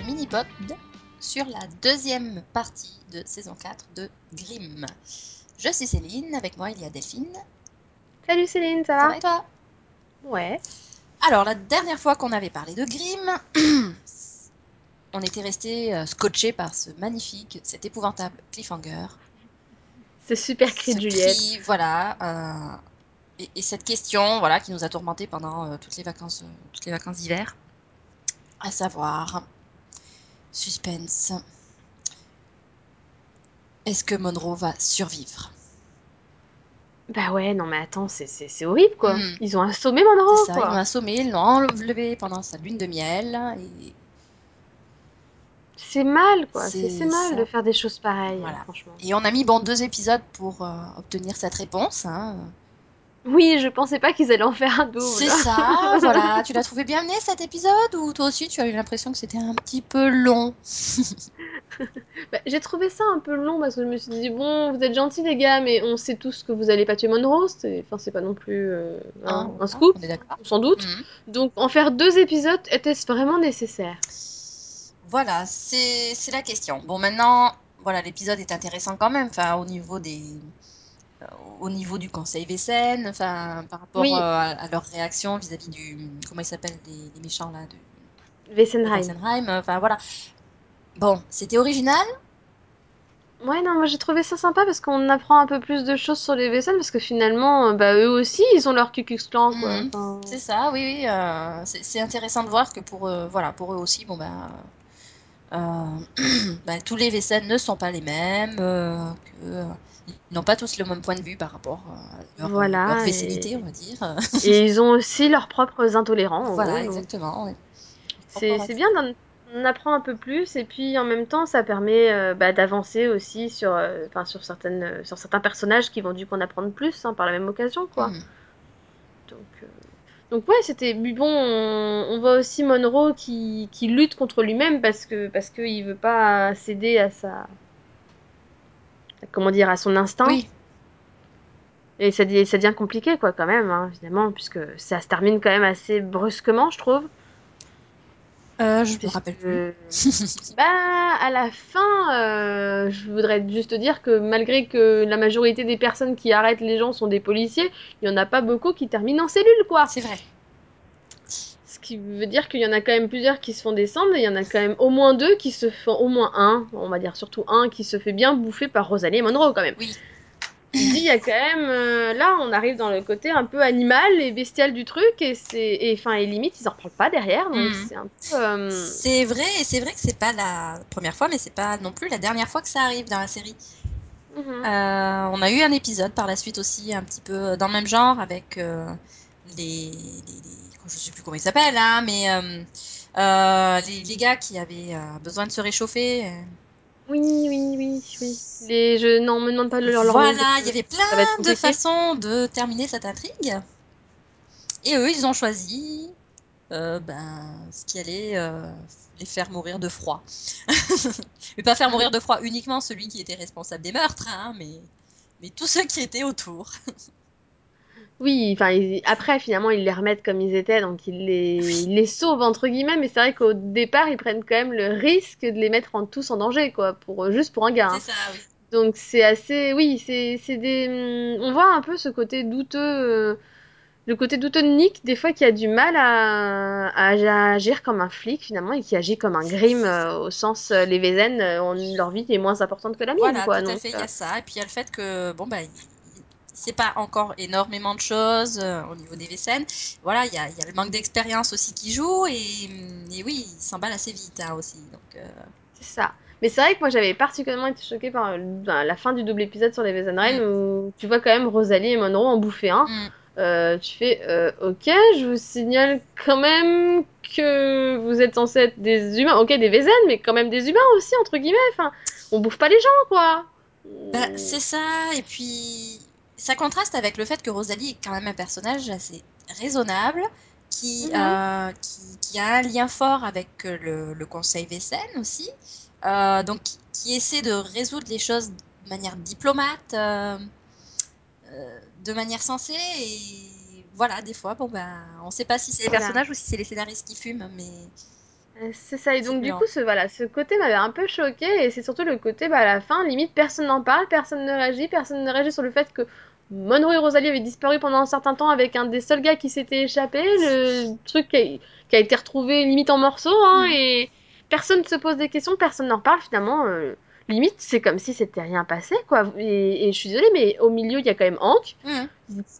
ce mini-pod sur la deuxième partie de saison 4 de Grimm. Je suis Céline, avec moi il y a Delphine. Salut Céline, ça va Ça va et toi? Ouais. Alors, la dernière fois qu'on avait parlé de Grimm, on était resté euh, scotché par ce magnifique, cet épouvantable cliffhanger. C'est super cri Ce de Juliette. cri, voilà. euh, et, et cette question, voilà, qui nous a tourmenté pendant euh, toutes les vacances, euh, toutes les vacances d'hiver. À savoir, suspense. Est-ce que Monroe va survivre? Bah ouais, non mais attends, c'est- c'est c'est horrible quoi. Mm. Ils ont assommé Monroe C'est ça, ils l'ont quoi. assommé, ils l'ont enlevé pendant sa lune de miel. Et C'est mal quoi, c'est C'est c'est mal ça. de faire des choses pareilles, Voilà. franchement. Et on a mis bon deux épisodes pour euh, obtenir cette réponse. hein. Oui, je pensais pas qu'ils allaient en faire un double. C'est ça, voilà. Tu l'as trouvé bien mené cet épisode ou toi aussi tu as eu l'impression que c'était un petit peu long? Bah, J'ai trouvé ça un peu long parce que je me suis dit, bon, vous êtes gentils les gars, mais on sait tous que vous allez pas tuer Monroe. c'est- Enfin, c'est pas non plus euh, un, Hein, un scoop, On est d'accord sans doute. Mhm. Donc, en faire deux épisodes, était-ce vraiment nécessaire? Voilà, c'est la question. Bon, maintenant, voilà, l'épisode est intéressant quand même, enfin, au niveau des, au niveau du conseil Vécène, enfin, par rapport Oui. euh, à, à leur réaction vis-à-vis du, comment ils s'appellent, les, les méchants là, de, Wesenheim. Fessenheim, enfin voilà. Bon, c'était original, Ouais, non, moi j'ai trouvé ça sympa parce qu'on apprend un peu plus de choses sur les vaisselles parce que finalement, euh, bah eux aussi, ils ont leur Klan, quoi. Mhm. Enfin, c'est ça, oui, oui, euh, c'est intéressant de voir que pour, eux, voilà, pour eux aussi, bon ben, tous les Vécènes ne sont pas les mêmes, que, ils n'ont pas tous le même point de vue par rapport à leur, euh, leur voilà. on Et... va dire. et ils ont aussi leurs propres intolérants, en Voilà, gros. Exactement. ouais. c'est c'est bien d'en on apprend un peu plus et puis en même temps, ça permet euh, bah, d'avancer aussi sur, euh, sur, certaines, euh, sur certains personnages qui vont du coup en apprendre plus hein, par la même occasion, quoi. Mhm. Donc, donc ouais, c'était mais bon. On, on voit aussi Monroe qui, qui lutte contre lui-même parce que parce qu'il veut pas céder à sa comment dire à son instinct. Oui, Et ça, devient compliqué quoi quand même, hein, évidemment, puisque ça se termine quand même assez brusquement, je trouve. euh, je me rappelle plus. bah à la fin, euh, je voudrais juste dire que malgré que la majorité des personnes qui arrêtent les gens sont des policiers, il y en a pas beaucoup qui terminent en cellule quoi. C'est vrai. Qui veut dire qu'il y en a quand même plusieurs qui se font descendre, et il y en a quand même au moins deux qui se font, au moins un, on va dire surtout un, qui se fait bien bouffer par Rosalie Monroe quand même. Oui. Il y a quand même, euh, là on arrive dans le côté un peu animal et bestial du truc, et c'est, et enfin, et limite ils en reparlent pas derrière, donc Mhm. c'est un peu... euh, C'est vrai, et c'est vrai que c'est pas la première fois, mais c'est pas non plus la dernière fois que ça arrive dans la série. mhm. Euh, on a eu un épisode par la suite aussi, un petit peu dans le même genre, avec les, les, les- Je sais plus comment ils s'appellent, hein, mais euh, euh, les, les gars qui avaient euh, besoin de se réchauffer. Oui, oui, oui, oui. Les, je, non, me demande pas leur, leur Voilà, il y avait plein de façons de terminer cette intrigue. Et eux, ils ont choisi ben, ce qui allait les faire mourir de froid. mais pas faire mourir de froid uniquement celui qui était responsable des meurtres, hein, mais, mais tous ceux qui étaient autour. Oui, enfin, ils- après, finalement, ils les remettent comme ils étaient, donc ils les, ils les sauvent, entre guillemets, mais c'est vrai qu'au départ, ils prennent quand même le risque de les mettre en, tous en danger, quoi, pour, juste pour un gars. C'est hein. ça, oui. Donc c'est assez, oui, c'est, c'est des, hum, on voit un peu ce côté douteux, euh, le côté douteux de Nick, des fois, qui a du mal à, à, à agir comme un flic, finalement, et qui agit comme un Grimm, euh, au sens, euh, les Vézen, euh, ont- leur vie est moins importante que la mienne, Voilà, quoi, tout à donc, fait, il y euh, a ça. Et puis il y a le fait que, bon, bah, sait pas encore énormément de choses euh, au niveau des Vécènes. Voilà, il y y a le manque d'expérience aussi qui joue. Et, et oui, il s'emballe assez vite hein, aussi. Donc, euh, C'est ça. Mais c'est vrai que moi j'avais particulièrement été choquée par ben, la fin du double épisode sur les Wesenheim mm, où tu vois quand même Rosalie et Monroe en bouffer un. mm. Euh, tu fais euh, ok, je vous signale quand même que vous êtes censés être des humains, ok des Wesen, mais quand même des humains aussi entre guillemets. Enfin, on bouffe pas les gens quoi. Bah, c'est ça, et puis ça contraste avec le fait que Rosalie est quand même un personnage assez raisonnable, qui, Mhm. euh, qui, qui a un lien fort avec euh, le, le Conseil Vécène aussi, euh, donc qui, qui essaie de résoudre les choses de manière diplomate, euh, de manière sensée, et voilà, des fois, bon ben, on sait pas si c'est les Voilà. personnages ou si c'est les scénaristes qui fument, mais C'est ça, et donc du coup, ce, voilà, ce côté m'avait un peu choqué, et c'est surtout le côté, bah, à la fin, limite, personne n'en parle, personne ne réagit, personne ne réagit sur le fait que Monroe et Rosalie avaient disparu pendant un certain temps avec un des seuls gars qui s'était échappé, le truc qui a, qui a été retrouvé limite en morceaux, hein, Mhm. et personne ne se pose des questions, personne n'en parle finalement. euh, limite, c'est comme si c'était rien passé, quoi. Et, et je suis désolée, mais au milieu, il y a quand même Hank. Mhm.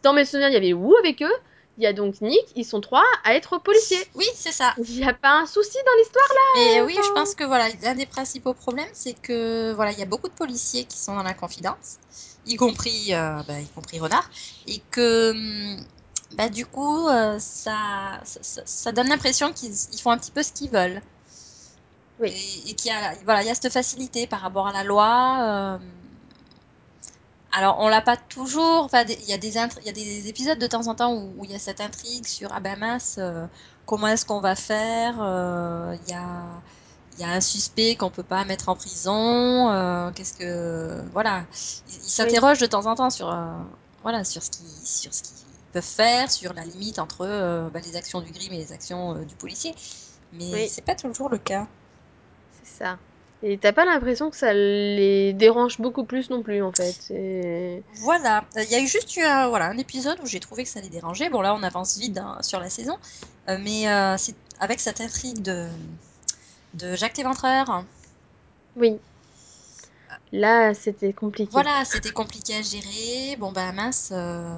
Dans mes souvenirs, il y avait Wu avec eux. Il y a donc Nick, ils sont trois à être policiers. Oui, c'est ça. Il n'y a pas un souci dans l'histoire là oui, je pense que voilà, l'un des principaux problèmes, c'est que voilà, il y a beaucoup de policiers qui sont dans la confidence, y compris, euh, bah, y compris Renard, et que hum, bah, du coup, euh, ça, ça, donne l'impression qu'ils ils font un petit peu ce qu'ils veulent. Oui, Et, et qu'il y a, voilà, il y a cette facilité par rapport à la loi. euh, alors, on l'a pas toujours. Enfin, il y a des il y a des épisodes de temps en temps où, il y a cette intrigue sur ah ben euh, comment est-ce qu'on va faire euh, Il y a il y a un suspect qu'on peut pas mettre en prison. euh, qu'est-ce que voilà Ils oui, s'interrogent de temps en temps sur voilà sur ce qu'ils sur ce qu'ils peuvent faire, sur la limite entre bah, les actions du Grim et les actions du policier. Mais oui, c'est pas toujours le cas. c'est ça. Et t'as pas l'impression que ça les dérange beaucoup plus non plus en fait. Voilà, Euh, il y a eu juste eu un, voilà, un épisode où j'ai trouvé que ça les dérangeait. Bon, là, on avance vite hein, sur la saison, Euh, mais euh, c'est avec cette intrigue de, de Jacques Léventreur. Oui, là c'était compliqué. Voilà, c'était compliqué à gérer. Bon, ben mince, euh,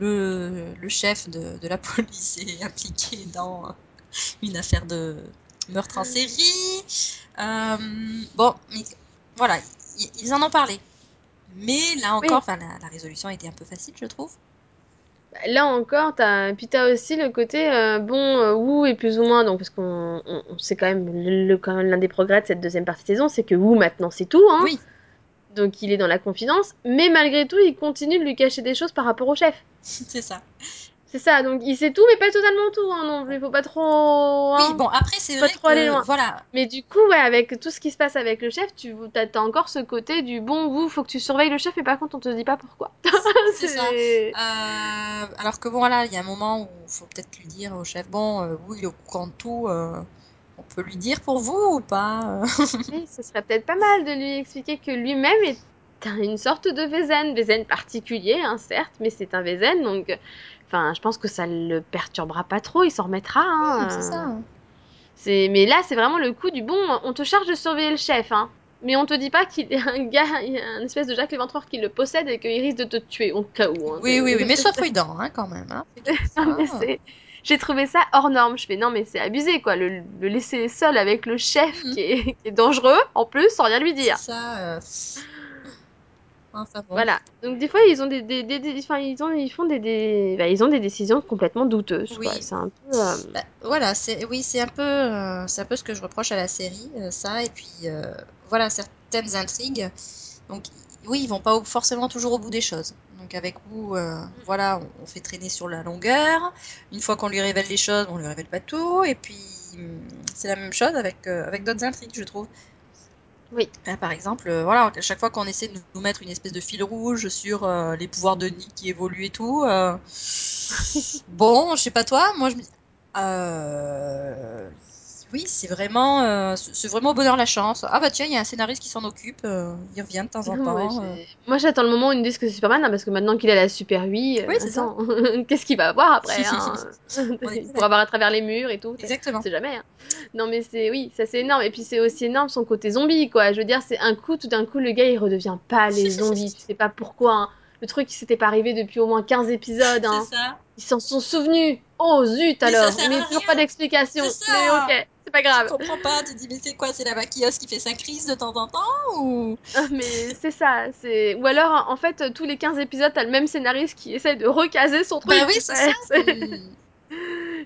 le, le chef de, de la police est impliqué dans une affaire de meurtre en série. Euh, bon, mais voilà, ils en ont parlé. Mais là encore, Oui, la, la résolution a été un peu facile, je trouve. bah, là encore, t'as... puis t'as aussi le côté euh, bon, euh, Wu est plus ou moins, donc parce qu'on on, on sait quand même, le, quand même l'un des progrès de cette deuxième partie de saison, c'est que Wu maintenant c'est tout, hein. Oui, Donc il est dans la confidence, mais malgré tout, il continue de lui cacher des choses par rapport au chef. c'est ça. C'est ça, donc il sait tout, mais pas totalement tout, hein, non plus. Faut pas trop, Oui, hein, bon, après, c'est pas vrai trop aller que, loin. voilà, Mais du coup, ouais, avec tout ce qui se passe avec le chef, tu t'as t'as encore ce côté du bon, vous, faut que tu surveilles le chef, mais par contre, on te dit pas pourquoi. c'est ça. Euh, alors que bon, voilà, il y a un moment où il faut peut-être lui dire au chef, bon, euh, oui, il est au courant de tout, euh, on peut lui dire pour vous ou pas? euh oui, ce serait peut-être pas mal de lui expliquer que lui-même est un- une sorte de Vézen, Vézen particulier, hein, certes, mais c'est un Vézen, donc, enfin, je pense que ça le perturbera pas trop, il s'en remettra, c'est hein. euh. ça. C'est, mais là, c'est vraiment le coup du bon, on te charge de surveiller le chef, hein. Mais on te dit pas qu'il y a un gars, il y a un espèce de Jacques Léventreur qui le possède et qu'il risque de te tuer au cas où. Hein. Oui, oui, oui, mais sois prudent, hein, quand même, hein, fais gaffe, non, mais c'est, j'ai trouvé ça hors norme. Je fais non, mais c'est abusé quoi, le, le laisser seul avec le chef Mhm, qui est, qui est dangereux en plus sans rien lui c'est dire. ça. euh, Enfin bon. Voilà. Donc des fois ils ont des, des, des- des- enfin ils ont, ils font des, des, bah, ils ont des décisions complètement douteuses quoi. Oui, C'est un peu, euh, Bah, voilà, c'est oui, c'est un peu, euh, c'est un peu ce que je reproche à la série, euh, ça, et puis euh, voilà certaines intrigues. Donc oui, ils vont pas au- forcément toujours au bout des choses. Donc avec vous, euh, voilà, on, on fait traîner sur la longueur. Une fois qu'on lui révèle les choses, on lui révèle pas tout, et puis hum, c'est la même chose avec euh, avec d'autres intrigues, je trouve. Oui. Hein, par exemple, euh, voilà, à chaque fois qu'on essaie de nous mettre une espèce de fil rouge sur euh, les pouvoirs de Nick qui évoluent et tout, euh, bon, je sais pas toi, moi je me dis, euh, oui, c'est vraiment, euh, c'est vraiment au bonheur la chance. Ah bah tiens, il y a un scénariste qui s'en occupe, euh, il revient de temps en temps. euh. j'ai- Moi, j'attends le moment où ils nous disent que c'est Superman, hein, parce que maintenant qu'il a la Super 8, Oui, euh, c'est ça. attends, qu'est-ce qu'il va avoir après hein On est Il bien pourra d'accord. voir à travers les murs et tout, c'est- on Exactement. sait jamais. hein. Non, mais c'est, oui, ça c'est énorme. Et puis c'est aussi énorme son côté zombie, quoi. Je veux dire, c'est un coup, tout d'un coup, le gars, il redevient pas les zombies. Tu sais pas pourquoi. hein. Le truc, il s'était pas arrivé depuis au moins 15 épisodes. C'est Hein. ça. Ils s'en sont souvenus. Oh zut Mais ça alors. sert Mais à toujours pas rien. C'est d'explication. Mais ok, ça. C'est pas grave. comprends pas, tu te dis mais c'est quoi, c'est la maquilleuse qui fait sa crise de temps en temps ou? Ah, mais c'est ça, c'est ou alors en fait tous les 15 épisodes t'as le même scénariste qui essaie de recaser son Bah truc, oui, tu c'est ça.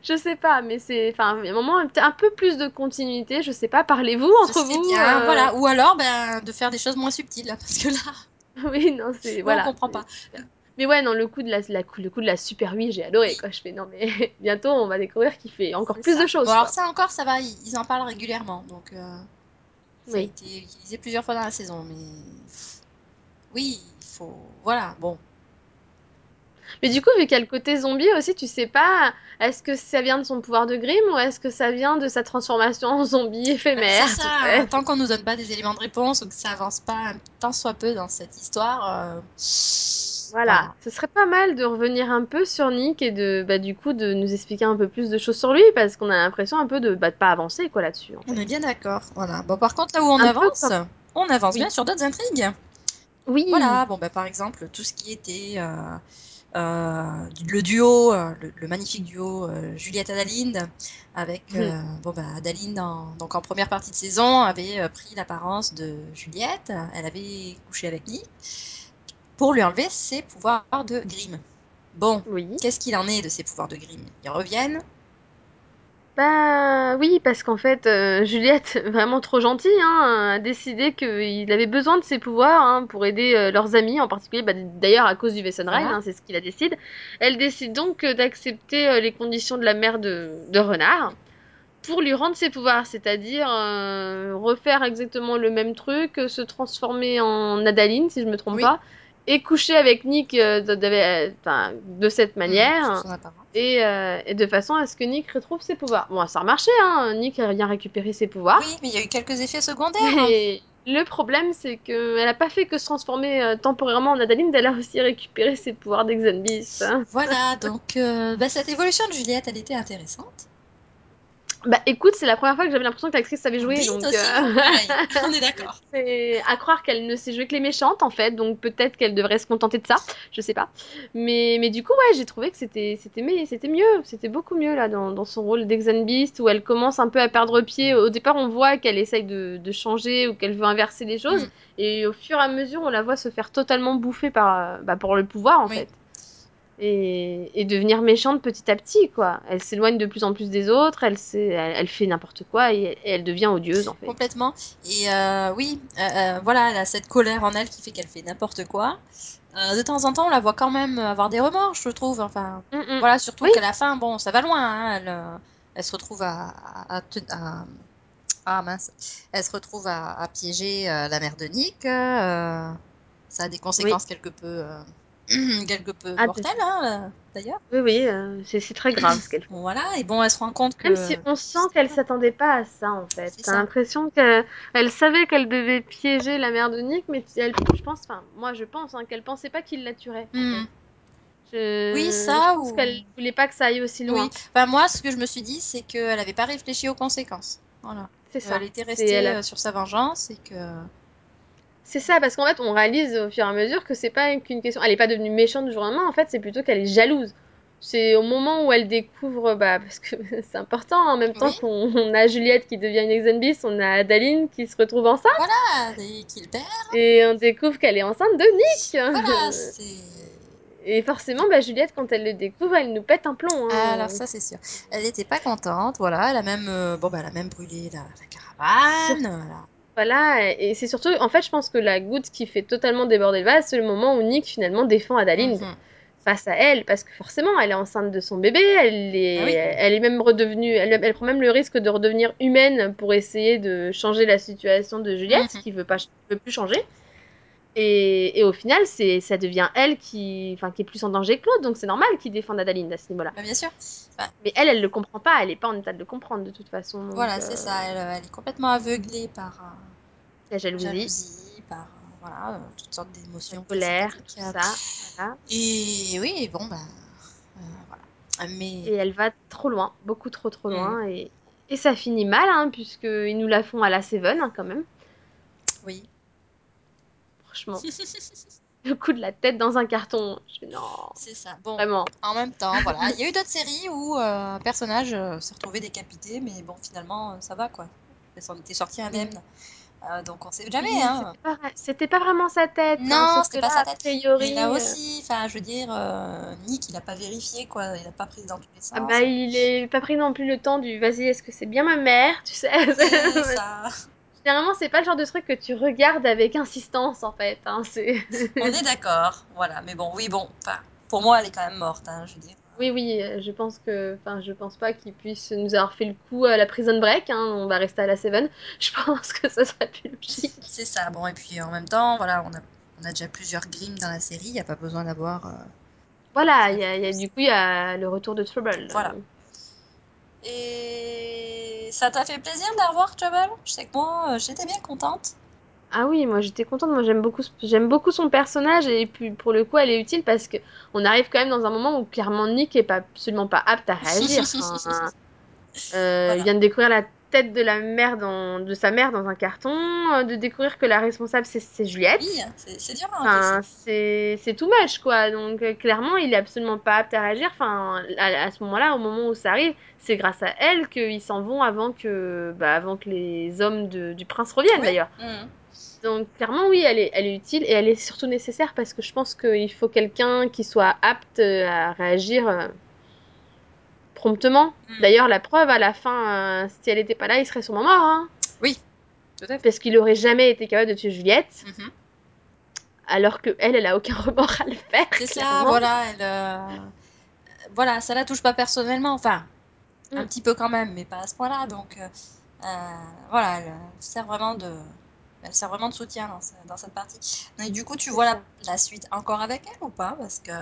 Je sais pas, mais c'est enfin il y a un moment un peu plus de continuité, je sais pas, parlez-vous entre vous bien, euh, voilà. Ou alors, ben, de faire des choses moins subtiles, parce que là, Oui, non, c'est là, on voilà, comprend pas. C'est. Mais ouais, non, le coup de la, le coup de la Super 8, j'ai adoré quoi. Je fais non mais bientôt on va découvrir qu'il fait encore c'est plus de ça. Bon, choses alors ça encore, ça va, ils, en parlent régulièrement, donc euh, ça a été utilisé plusieurs fois dans la saison, mais oui, il faut, voilà, bon, Mais du coup, vu qu'il y a le côté zombie aussi, tu sais pas, est-ce que ça vient de son pouvoir de Grimm ou est-ce que ça vient de sa transformation en zombie c'est éphémère, tu ça, tant qu'on nous donne pas des éléments de réponse ou que ça avance pas tant soit peu dans cette histoire, euh, Voilà, voilà. ce serait pas mal de revenir un peu sur Nick et de, bah, du coup, de nous expliquer un peu plus de choses sur lui parce qu'on a l'impression un peu de, bah, de pas avancer, quoi, là-dessus, en On est bien d'accord. Voilà. Bon, par contre, là où on Un avance, comme, on avance bien sur d'autres intrigues. oui, Voilà, bon, bah, par exemple, tout ce qui était euh, euh, le duo, euh, le, le magnifique duo euh, Juliette Adalinde, avec bon, bah, Adalinde, en, donc en première partie de saison, avait pris l'apparence de Juliette. Elle avait couché avec Nick pour lui enlever ses pouvoirs de Grimm. Bon, oui. qu'est-ce qu'il en est de ses pouvoirs de Grimm? Ils reviennent? Bah oui, parce qu'en fait, euh, Juliette, vraiment trop gentille, hein, a décidé qu'il avait besoin de ses pouvoirs hein, pour aider euh, leurs amis, en particulier, bah, d'ailleurs à cause du Wessenrein, Voilà. hein, c'est ce qu'il a décidé. Elle décide donc euh, d'accepter euh, les conditions de la mère de, de Renard pour lui rendre ses pouvoirs, c'est-à-dire euh, refaire exactement le même truc, se transformer en Adaline, si je me trompe Oui, pas, et coucher avec Nick euh, de, de- euh, de cette manière. Et, euh, et de façon à ce que Nick retrouve ses pouvoirs. Bon, ça a marché, hein. Nick a bien récupéré ses Oui, pouvoirs. mais il y a eu quelques effets secondaires. Mais le problème, c'est qu'elle a pas fait que se transformer euh, temporairement en Adaline, elle a aussi récupéré ses pouvoirs d'Exenbeast. hein. Voilà, donc euh, bah, cette évolution de Juliette, elle était intéressante. Bah écoute, c'est la première fois que j'avais l'impression que l'actrice savait jouer, donc aussi, euh, on est d'accord. c'est à croire qu'elle ne sait jouer que les méchantes en fait, donc peut-être qu'elle devrait se contenter de ça, je sais pas. Mais, mais du coup, ouais, j'ai trouvé que c'était c'était mieux, c'était beaucoup mieux là dans, dans son rôle d'Exenbeast où elle commence un peu à perdre pied. Au départ, on voit qu'elle essaye de, de changer ou qu'elle veut inverser les choses, Hmm, et au fur et à mesure, on la voit se faire totalement bouffer par bah, pour le pouvoir en oui, fait. Et, et devenir méchante petit à petit, quoi. Elle s'éloigne de plus en plus des autres, elle, elle, elle fait n'importe quoi et, et elle devient odieuse, en fait. complètement. Et euh, oui, euh, euh, voilà, elle a cette colère en elle qui fait qu'elle fait n'importe quoi. Euh, de temps en temps, on la voit quand même avoir des remords, je trouve. Enfin, Mm, mm. voilà, surtout Oui, qu'à la fin, bon, ça va loin. hein, elle, elle se retrouve à, à, à ah mince, elle se retrouve à, à piéger la mère de Nick. ça a des oui. conséquences quelque peu, quelque peu Ah, mortelles, hein, euh, d'ailleurs. oui, oui, euh, c'est c'est très grave ce qu'elle fait. Voilà, et bon, elle se rend compte Même que si on sent qu'elle s'attendait pas à ça, en fait. C'est T'as ça. l'impression qu'elle elle savait qu'elle devait piéger la mère de Nick, mais elle, je pense, enfin, moi je pense hein, qu'elle pensait pas qu'il la tuerait, en fait. Hmm. Oui, je ça pense qu'elle ou. voulait pas que ça aille aussi Oui. loin. Enfin, moi, ce que je me suis dit, c'est qu'elle n'avait pas réfléchi aux conséquences. Voilà. C'est Euh, Elle ça. était elle restée a euh, sur sa vengeance et que. C'est ça, parce qu'en fait, on réalise au fur et à mesure que c'est pas qu'une question. Elle est pas devenue méchante du jour au lendemain, en fait, c'est plutôt qu'elle est jalouse. C'est au moment où elle découvre, bah, parce que c'est important, en même temps Oui, qu'on on a Juliette qui devient une ex on a Adaline qui se retrouve enceinte, voilà, et qu'il perd. et on découvre qu'elle est enceinte de Voilà, Nick. c'est. Et forcément, bah, Juliette, quand elle le découvre, elle nous pète un plomb. Alors Hein. ça c'est sûr. Elle n'était pas contente, voilà. Elle a même, euh, bon bah, elle a même brûlé la, la caravane. Voilà. Voilà, et c'est surtout, en fait, je pense que la goutte qui fait totalement déborder le vase, c'est le moment où Nick finalement défend Adaline. Mhm. face à elle, parce que forcément, elle est enceinte de son bébé, elle Ah est, oui. elle est même redevenue, elle, elle prend même le risque de redevenir humaine pour essayer de changer la situation de Juliette, Mhm. qui veut pas, veut plus changer. Et, et au final, c'est, ça devient elle qui, enfin, qui est plus en danger que l'autre, donc c'est normal qu'il défende Adaline à ce niveau-là. Bah, bien sûr. Bah, Mais elle, elle le comprend pas, elle est pas en état de le comprendre de toute façon, donc voilà, c'est euh, ça. Elle, euh, elle est complètement aveuglée par euh, la jalousie, jalousie, par euh, voilà, toutes sortes d'émotions colère, tout ça, voilà. Et oui, bon bah voilà. Mais Et elle va trop loin, beaucoup trop trop hmm, loin, et, et ça finit mal, hein, puisqu'ils nous la font à la Seven, hein, quand même, oui, franchement. le coup de la tête dans un carton. Je non, c'est ça. Bon, vraiment. en même temps, voilà, il y a eu d'autres séries où euh, un personnage euh, s'est retrouvé décapité, mais bon, finalement, euh, ça va quoi. Elle s'en était sortie indemne. Euh, donc on sait jamais, hein. c'était pas, vraiment sa tête, hein, Non, c'était pas sa tête. Mais là euh, aussi, enfin, je veux dire, Nick, il a pas vérifié, quoi. Il a pas pris dans tous les ah bah, sens. il est pas pris non plus le temps du vas-y, est-ce que c'est bien ma mère, tu sais? C'est ça. Généralement, c'est pas le genre de truc que tu regardes avec insistance, en fait. Hein. On est d'accord. Voilà. Mais bon, oui, bon. Pour moi, elle est quand même morte, hein, je veux dire. Oui, oui, euh, je pense que, enfin, je pense pas qu'il puisse nous avoir fait le coup à la Prison Break. Hein, on va rester à la Seven. Je pense que ça serait plus logique. C'est ça. Bon, et puis en même temps, voilà, on a, on a déjà plusieurs Grimm dans la série. Il n'y a pas besoin d'avoir euh, Voilà, y a, y a- du coup, il y a le retour de Trouble. Voilà. Et ça t'a fait plaisir de la revoir, Trouble? Je sais que moi, euh, j'étais bien contente. Ah oui, moi j'étais contente, moi j'aime beaucoup, j'aime beaucoup son personnage et puis pour le coup elle est utile parce que on arrive quand même dans un moment où clairement Nick est pas absolument pas apte à réagir. Enfin, euh, il vient de découvrir la tête de la mère dans, de sa mère dans un carton, euh, de découvrir que la responsable c'est Oui, Juliette. hein, c'est dur. Enfin, c'est too much quoi. Donc euh, clairement il est absolument pas apte à réagir. Enfin, à, à ce moment-là, au moment où ça arrive, c'est grâce à elle qu'ils s'en vont avant que, bah, avant que les hommes de- du prince reviennent Oui. d'ailleurs. Mhm. Donc clairement oui, elle est, elle est utile et elle est surtout nécessaire parce que je pense qu'il faut quelqu'un qui soit apte euh, à réagir promptement. Mhm. D'ailleurs la preuve à la fin, euh, si elle n'était pas là, il serait sûrement mort, hein, Oui, tout à fait. parce qu'il aurait jamais été capable de tuer Juliette, Mhm. alors que elle, elle a aucun remords à le faire, C'est ça, voilà. Elle, euh, voilà, ça la touche pas personnellement. Enfin, un Mm. petit peu quand même, mais pas à ce point-là. Donc, euh, voilà, elle, sert vraiment de, elle sert vraiment de soutien dans, ce- dans cette partie. Mais du coup, tu vois la, la suite encore avec elle ou pas? Parce que,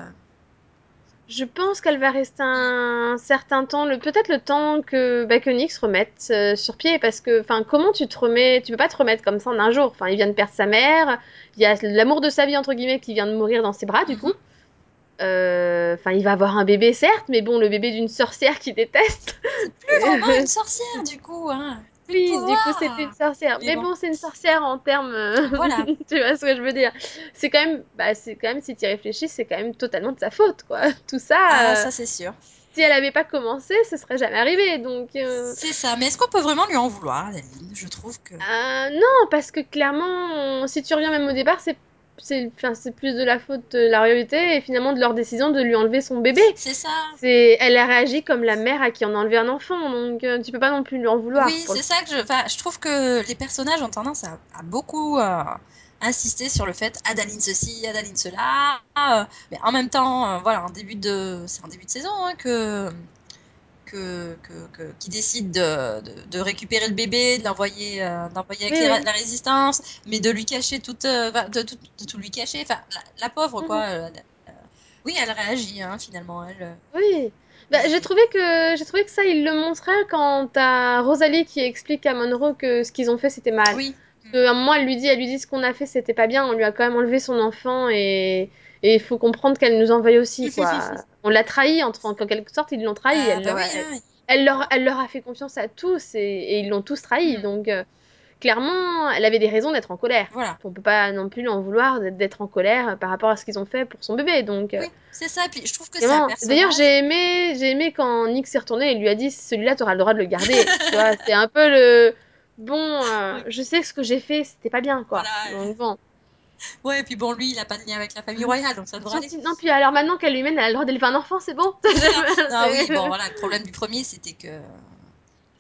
Je pense qu'elle va rester un certain temps, le peut-être le temps que, bah, que Nick se remette euh, sur pied, parce que, enfin, comment tu te remets, tu peux pas te remettre comme ça en un jour. Enfin, il vient de perdre sa mère, il y a l'amour de sa vie entre guillemets qui vient de mourir dans ses bras, du coup. Mhm. Euh, Enfin, il va avoir un bébé certes, mais bon, le bébé d'une sorcière qui déteste. c'est plus vraiment une sorcière, du coup, hein. Oui, du coup, c'est une sorcière. Mais Mais bon, bon, c'est une sorcière en termes, euh, voilà. tu vois ce que je veux dire. C'est quand même, bah, c'est quand même, si tu y réfléchis, c'est quand même totalement de sa faute, quoi. Tout Ah, ça. euh, ça, c'est sûr. si elle avait pas commencé, ce serait jamais arrivé. Donc, euh, C'est ça. Mais est-ce qu'on peut vraiment lui en vouloir, Adeline? Je trouve que, euh, non, parce que clairement, on- si tu reviens même au départ, c'est c'est plus de la faute de la royauté et finalement de leur décision de lui enlever son bébé. c'est ça. C'est, elle a réagi comme la mère à qui on a enlevé un enfant, donc euh, tu peux pas non plus lui en vouloir. Oui, le c'est ça que je, je trouve que les personnages ont tendance à, à beaucoup euh, insister sur le fait Adaline ceci, Adaline cela, euh, mais en même temps, voilà, en début de, c'est en début de saison hein, que, que, que, que- qui décide de, de, de récupérer le bébé, de l'envoyer, euh, d'envoyer avec Oui, les- oui. la résistance, mais de lui cacher toute, euh, de, tout- de tout lui cacher, enfin, la, la pauvre Mhm. quoi. euh, euh, oui, elle réagit hein, finalement, elle. Oui. Bah, j'ai trouvé que j'ai trouvé que ça il le montrait quand t'as Rosalie qui explique à Monroe que ce qu'ils ont fait c'était mal. oui, Parce qu'à un moment elle lui dit elle lui dit ce qu'on a fait c'était pas bien, on lui a quand même enlevé son enfant et et il faut comprendre qu'elle nous en veuille aussi quoi. On l'a trahi en quelque sorte ils l'ont trahi, ah elle bah leur a, oui, elle leur elle leur a fait confiance à tous et, et ils l'ont tous trahi Hmm, donc euh, clairement elle avait des raisons d'être en colère. voilà. On peut pas non plus lui en vouloir d'être en colère par rapport à ce qu'ils ont fait pour son bébé donc euh, Oui, c'est ça. Et puis je trouve que c'est. D'ailleurs, j'ai aimé, j'ai aimé quand Nick s'est retourné et lui a dit celui-là, t'auras le droit de le garder. Tu c'est un peu le bon. euh, Oui, je sais que ce que j'ai fait, c'était pas bien, quoi. voilà. Donc bon. Ouais, et puis bon, lui, il a pas de lien avec la famille royale, donc ça devrait aller. Non, puis alors maintenant qu'elle lui mène, elle a le droit d'élever un enfant, c'est bon. Non, oui, bon, voilà, le problème du premier, c'était que.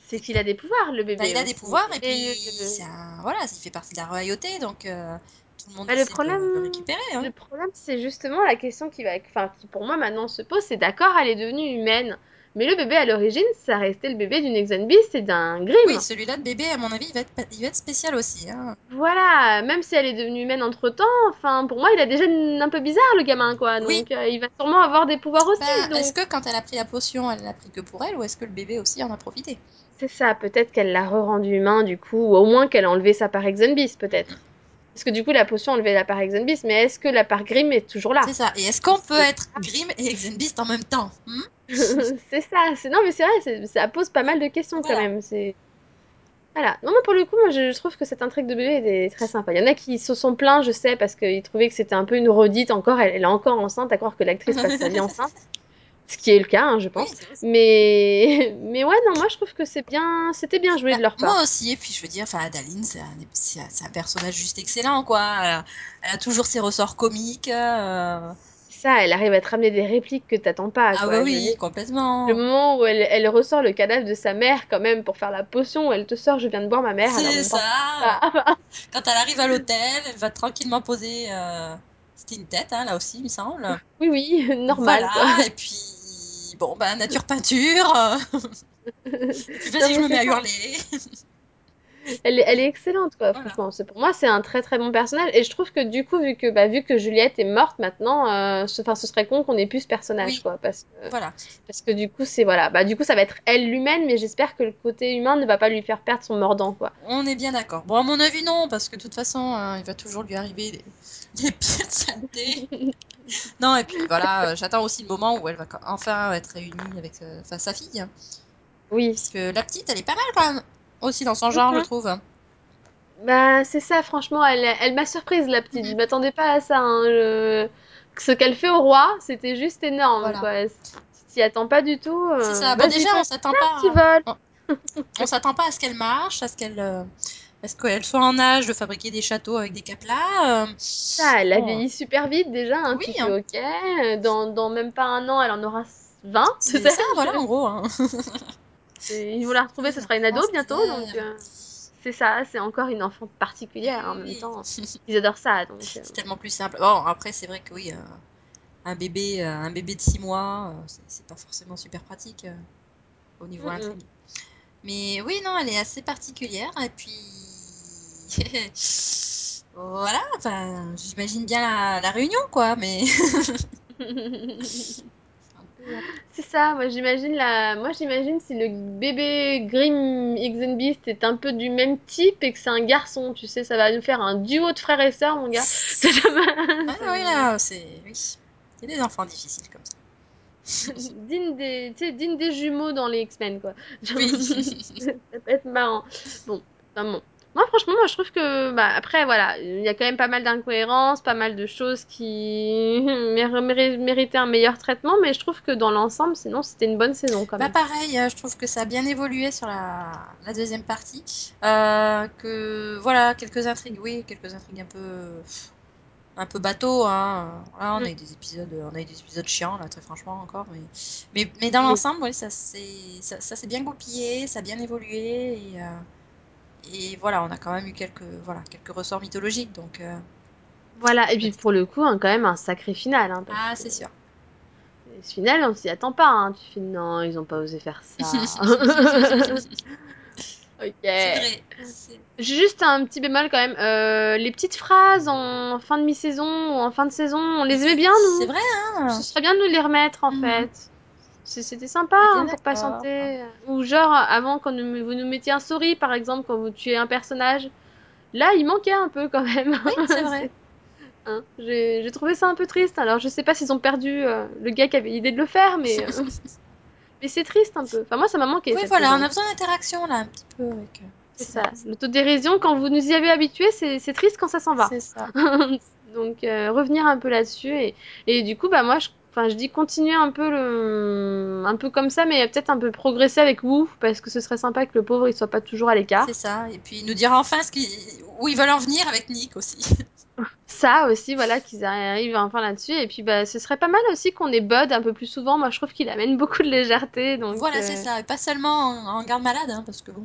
c'est qu'il a des pouvoirs, le bah, il bébé a des aussi. pouvoirs, et puis, Et c'est un. Voilà, il fait partie de la royauté, donc euh, tout le monde bah, le de problème, récupérer, hein. le problème, c'est justement la question qui va, enfin, qui pour moi maintenant se pose. C'est d'accord, elle est devenue humaine, mais le bébé à l'origine, ça restait le bébé d'une Exanbeast et d'un Oui, Grimm. celui-là de bébé, à mon avis, il va être, il va être spécial aussi, hein. Voilà, même si elle est devenue humaine entre-temps, enfin, pour moi, il a déjà un peu bizarre, le gamin, quoi. Oui, Donc, euh, il va sûrement avoir des pouvoirs aussi. ben, est-ce que quand elle a pris la potion, elle l'a pris que pour elle, ou est-ce que le bébé aussi en a profité? c'est ça. Peut-être qu'elle l'a re-rendu humain, du coup, ou au moins qu'elle a enlevé sa part Exenbis, peut-être. Parce que du coup, la potion a enlevé la part Exenbis, mais est-ce que la part Grimm est toujours là? C'est ça. Et est-ce qu'on peut être Grimm et Exenbeast en même temps? Hmm? C'est ça. C'est non, mais c'est vrai, ça pose pas mal de questions quand même. C'est voilà. Non, mais pour le coup, moi, je, je trouve que cette intrigue de bébé est très sympa. Il y en a qui se sont plaints, je sais, parce qu'ils trouvaient que c'était un peu une redite encore. Elle, elle est encore enceinte, à croire que l'actrice passe sa vie enceinte. Ce qui est le cas, hein, je pense. Mais, mais ouais, non, moi je trouve que c'est bien, c'était bien joué Bah, de leur part. moi aussi, et puis je veux dire, enfin, Adaline, c'est un, c'est un- personnage juste excellent, quoi. Elle a, elle a toujours ses ressorts comiques. euh. Ça, elle arrive à te ramener des répliques que t'attends pas, Ah bah quoi. Oui, le complètement. moment où elle, elle ressort le cadavre de sa mère, quand même, pour faire la potion, elle te sort, je viens de boire ma mère, C'est ça. ça. Quand elle arrive à l'hôtel, elle va tranquillement poser. euh, C'était une tête, hein, là aussi, il me semble. Oui, oui, normal, quoi. Voilà, et puis. Bon, bah, nature peinture. Non, vas-y, je me mets à hurler. Elle est, elle est excellente, quoi, Voilà. franchement. C'est, pour moi, c'est un très très bon personnage. Et je trouve que du coup, vu que, bah, vu que Juliette est morte maintenant, euh, ce, serait con qu'on ait plus ce personnage, Oui, quoi. Parce que, voilà. parce que du coup, c'est, voilà. Bah, du coup, ça va être elle l'humaine, mais j'espère que le côté humain ne va pas lui faire perdre son mordant, quoi. On est bien d'accord. Bon, à mon avis, non, parce que de toute façon, euh, il va toujours lui arriver des, des pires saletés. Non, et puis voilà, euh, j'attends aussi le moment où elle va enfin être réunie avec euh, sa fille. hein. Oui. Parce que la petite, elle est pas mal quand même. Aussi dans son genre, je Mhm. trouve. Bah, c'est ça, franchement, elle, elle m'a surprise, la petite. Je Mhm. m'attendais pas à ça, hein. Je- Ce qu'elle fait au roi, c'était juste énorme, Voilà. quoi. Tu t'y attends pas du tout. C'est euh, ça. Bon, Vas-y, déjà, on s'attend petit pas vol. on, on s'attend pas à ce qu'elle marche, à ce qu'elle euh, ce qu'elle soit en âge de fabriquer des châteaux avec des caplas. euh, Ça, elle a bon, vieilli super vite déjà, hein, oui, hein, ok. Dans, dans même pas un an, elle en aura 20, c'est ça, voilà, en gros. hein. Ils vont la retrouver, ce sera une ado bientôt, donc euh, c'est ça, c'est encore une enfant particulière en Oui, même temps. Ils adorent ça, donc euh, C'est tellement plus simple. Bon, après, c'est vrai que oui, euh, un bébé, euh, un bébé de 6 mois, euh, c'est pas forcément super pratique euh, au niveau mm. Mais oui, non, elle est assez particulière. Et puis, voilà, j'imagine bien la, la réunion, quoi. Mais C'est ça, moi j'imagine la... moi j'imagine si le bébé Grim Beast est un peu du même type et que c'est un garçon, tu sais, ça va nous faire un duo de frères et sœurs, mon gars. Ah oui, là, c'est oui, c'est des enfants difficiles comme ça. digne des, tu sais, digne des jumeaux dans les X-Men, quoi. Genre, Oui. ça peut être marrant. Bon, enfin bon. Moi, franchement, moi, je trouve que, bah, après, voilà, il y a quand même pas mal d'incohérences, pas mal de choses qui mér- méri- méritaient un meilleur traitement, mais je trouve que dans l'ensemble, sinon, c'était une bonne saison quand Bah même. pareil, euh, je trouve que ça a bien évolué sur la, la deuxième partie. Euh, que voilà, quelques intrigues, oui, quelques intrigues un peu un peu bateau, hein. Voilà, on Mm, a eu des épisodes, on a eu des épisodes chiants là, très franchement encore, mais mais, mais dans Oui. l'ensemble, oui, ça s'est ça, ça bien goupillé, ça a bien évolué et, euh, et voilà, on a quand même eu quelques voilà quelques ressorts mythologiques, donc euh, Voilà, et puis pour le coup, hein, quand même un sacré final, hein, ah c'est sûr. ce final, on s'y attend pas, hein. Tu fais non, ils ont pas osé faire ça. C'est Ok. vrai. c'est- Juste un petit bémol quand même. euh, les petites phrases en fin de mi-saison ou en fin de saison, on les aimait bien, c'est nous. vrai, hein. Ce serait bien de nous les remettre, en Mhm. fait. C'était sympa hein, pour patienter. Ou genre, avant, quand nous- vous nous mettiez un sorry, par exemple, quand vous tuez un personnage. Là, il manquait un peu quand même. Oui, c'est vrai. Hein, J'ai trouvé ça un peu triste. Alors, je sais pas s'ils ont perdu euh, le gars qui avait l'idée de le faire, mais, euh, mais c'est triste un peu. Enfin, moi, ça m'a manqué Oui, voilà, on a besoin d'interaction là, un petit peu avec. euh, C'est ça. L'autodérision, quand vous nous y avez habitués, c'est c'est triste quand ça s'en va. c'est ça. Donc euh, revenir un peu là-dessus et, et du coup bah moi je, enfin je dis continuer un peu le un peu comme ça mais peut-être un peu progresser avec vous parce que ce serait sympa que le pauvre il soit pas toujours à C'est l'écart. ça. Et puis nous dire enfin ce qui... où ils veulent en venir avec Nick aussi. Ça aussi voilà qu'ils arrivent enfin là-dessus et puis bah ce serait pas mal aussi qu'on ait Bud un peu plus souvent. Moi je trouve qu'il amène beaucoup de légèreté donc Voilà, c'est euh, ça. Et pas seulement en, en garde malade, hein, parce que bon.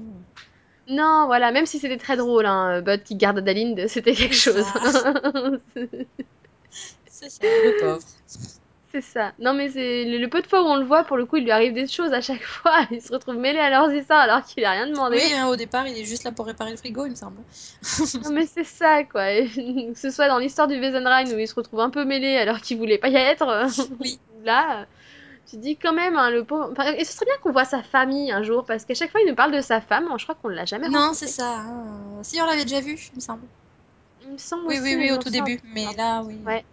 non voilà même si c'était très drôle hein, Bud qui garde Adaline c'était quelque C'est chose. C'est ça, le pauvre. C'est ça. Non, mais c'est le, le peu de fois où on le voit, pour le coup, il lui arrive des choses à chaque fois. Il se retrouve mêlé à leurs histoires alors qu'il a rien Oui, demandé. hein, au départ, il est juste là pour réparer le frigo, il me semble. Non, mais c'est ça, quoi. Et que ce soit dans l'histoire du Wesenrein où il se retrouve un peu mêlé alors qu'il voulait pas y être. Oui. Là, tu dis quand même, hein, le pauvre. Et ce serait bien qu'on voit sa famille un jour, parce qu'à chaque fois, il nous parle de sa femme. Je crois qu'on l'a jamais Non, c'est ça. hein. Si, on l'avait déjà vu, il me semble. Il me semble Oui, oui, aussi, oui, au tout début. Mais là, oui. Ouais.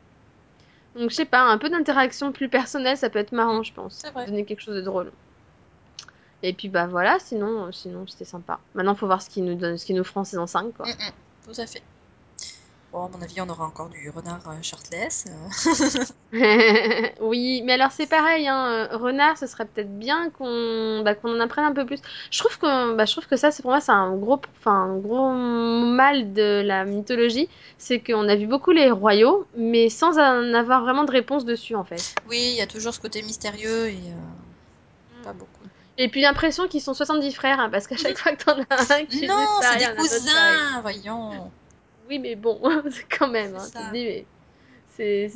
Donc, je sais pas, un peu d'interaction plus personnelle, ça peut être Mm, marrant, je pense. C'est vrai. Donner quelque chose de drôle. Et puis bah voilà, sinon, euh, sinon c'était sympa. Maintenant, faut voir ce qu'ils nous donnent, ce qu'ils nous feront en saison 5, Mm, quoi. mm, Tout à fait. Bon, à mon avis, on aura encore du renard euh, shirtless. euh. Oui, mais alors c'est pareil, hein, euh, Renard, ce serait peut-être bien qu'on bah, qu'on en apprenne un peu plus. Je trouve que, bah, je trouve que ça, c'est pour moi, c'est un gros, un gros mal de la mythologie, c'est qu'on a vu beaucoup les royaux, mais sans en avoir vraiment de réponse dessus, en fait. Oui, il y a toujours ce côté mystérieux et euh, Mm. pas beaucoup. Et puis l'impression qu'ils sont 70 frères, hein, parce qu'à chaque fois que t'en as un qui Non, c'est des cousins, voyons. Oui, mais bon, c'est quand même, C'est hein, ça. dis, mais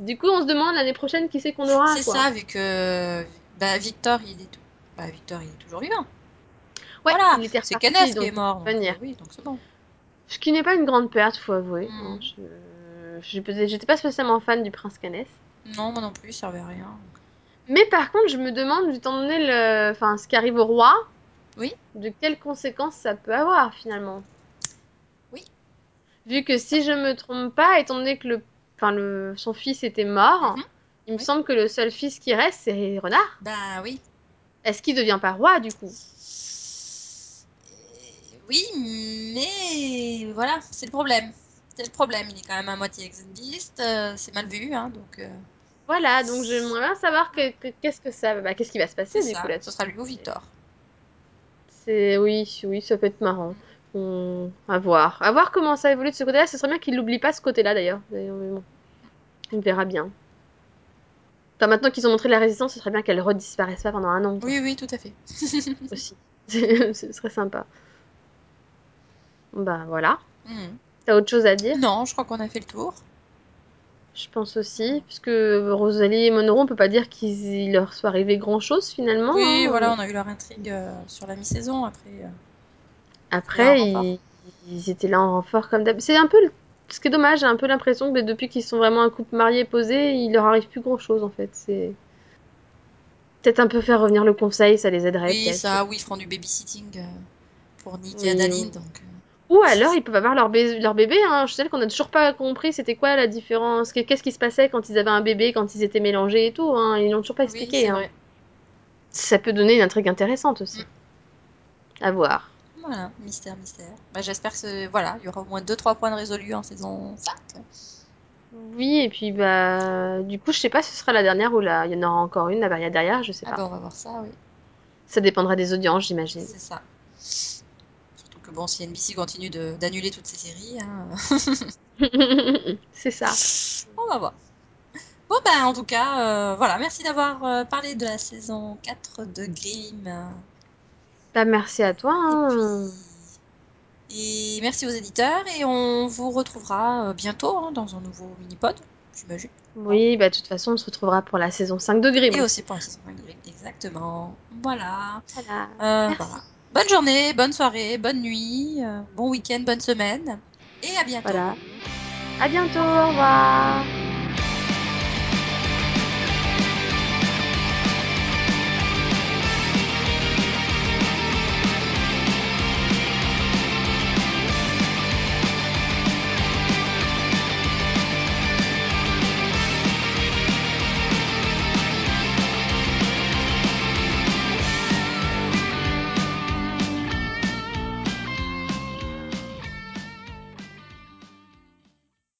Du coup, on se demande l'année prochaine qui c'est qu'on aura, C'est ça, vu que bah, Victor, il est, bah, Victor, il est toujours vivant. Ouais, Voilà, il était c'est Kenneth qui est mort, donc oui, donc c'est bon. Ce qui n'est pas une grande perte, faut avouer. Hein. Je- J'étais pas spécialement fan du prince Kenneth. Non, moi non plus, il servait à rien. Mais par contre, je me demande, étant donné le... enfin, ce qui arrive au roi, Oui, de quelles conséquences ça peut avoir finalement. Vu que si je me trompe pas, étant donné que le... Enfin, le... son fils était mort, Mhm, il me oui. semble que le seul fils qui reste, c'est Renard. Ben oui. Est-ce qu'il devient pas roi du coup? Et- Oui, mais voilà, c'est le problème. C'est le problème, il est quand même à moitié exiliste, euh, c'est mal vu, hein, donc euh, Voilà, donc j'aimerais bien savoir que- que- qu'est-ce que ça... Bah, qu'est-ce qui va se passer du coup ça, ce sera lui ou Victor. C'est oui, oui, ça peut être marrant. On... À voir. À voir comment ça évolue de ce côté-là. Ce serait bien qu'il n'oublie pas ce côté-là d'ailleurs. Bon. On verra bien. Enfin, maintenant qu'ils ont montré la résistance, ce serait bien qu'elle redisparaisse pas pendant un an, quoi, Oui, oui, tout à fait. aussi. ce serait sympa. Bah voilà. Mhm. T'as autre chose à dire? Non, je crois qu'on a fait le tour. Je pense aussi. Puisque Rosalie et Monroe, on peut pas dire qu'il leur soit arrivé grand-chose finalement. Oui, hein. voilà, on a eu leur intrigue euh, sur la mi-saison, après... euh, Après, ils... ils étaient là en renfort comme d'hab. C'est un peu... le- Ce qui est dommage, j'ai un peu l'impression que depuis qu'ils sont vraiment un couple marié posé, il leur arrive plus grand-chose en fait. C'est peut-être un peu faire revenir le conseil, ça les aiderait Oui, ça, oui, ils feront du babysitting euh, pour Nick et Oui, Adaline, donc... euh, Ou alors ils peuvent avoir leur, bé- leur bébé. Hein. Je sais qu'on a toujours pas compris c'était quoi la différence, que- qu'est-ce qui se passait quand ils avaient un bébé, quand ils étaient mélangés et tout. Hein. Ils l'ont toujours pas expliqué. Hein. Ça peut donner une intrigue intéressante aussi. Mm. À voir. Voilà, mystère, mystère. Bah, j'espère que voilà, il y aura au moins 2-3 points de résolus en saison 5. Oui, et puis bah du coup je sais pas si ce sera la dernière ou là il y en aura encore une, la barrière derrière, je sais Ah pas. bah on va voir ça, oui. Ça dépendra des audiences, j'imagine. C'est ça. Surtout que bon, si NBC continue de- d'annuler toutes ces séries, hein, C'est ça. on va voir. Bon ben en tout cas, euh, voilà, merci d'avoir euh, parlé de la saison 4 de Grimm. Bah merci à toi. Et puis... hein. Et merci aux éditeurs et on vous retrouvera euh, bientôt hein, dans un nouveau mini-pod, j'imagine. Oui, bah de toute façon on se retrouvera pour la saison 5 de Grimm Et aussi pour la saison 5 de Grimm, exactement. Voilà. Voilà. Euh, voilà. Bonne journée, bonne soirée, bonne nuit, euh, bon week-end, bonne semaine. Et à bientôt. Voilà. À bientôt, au revoir.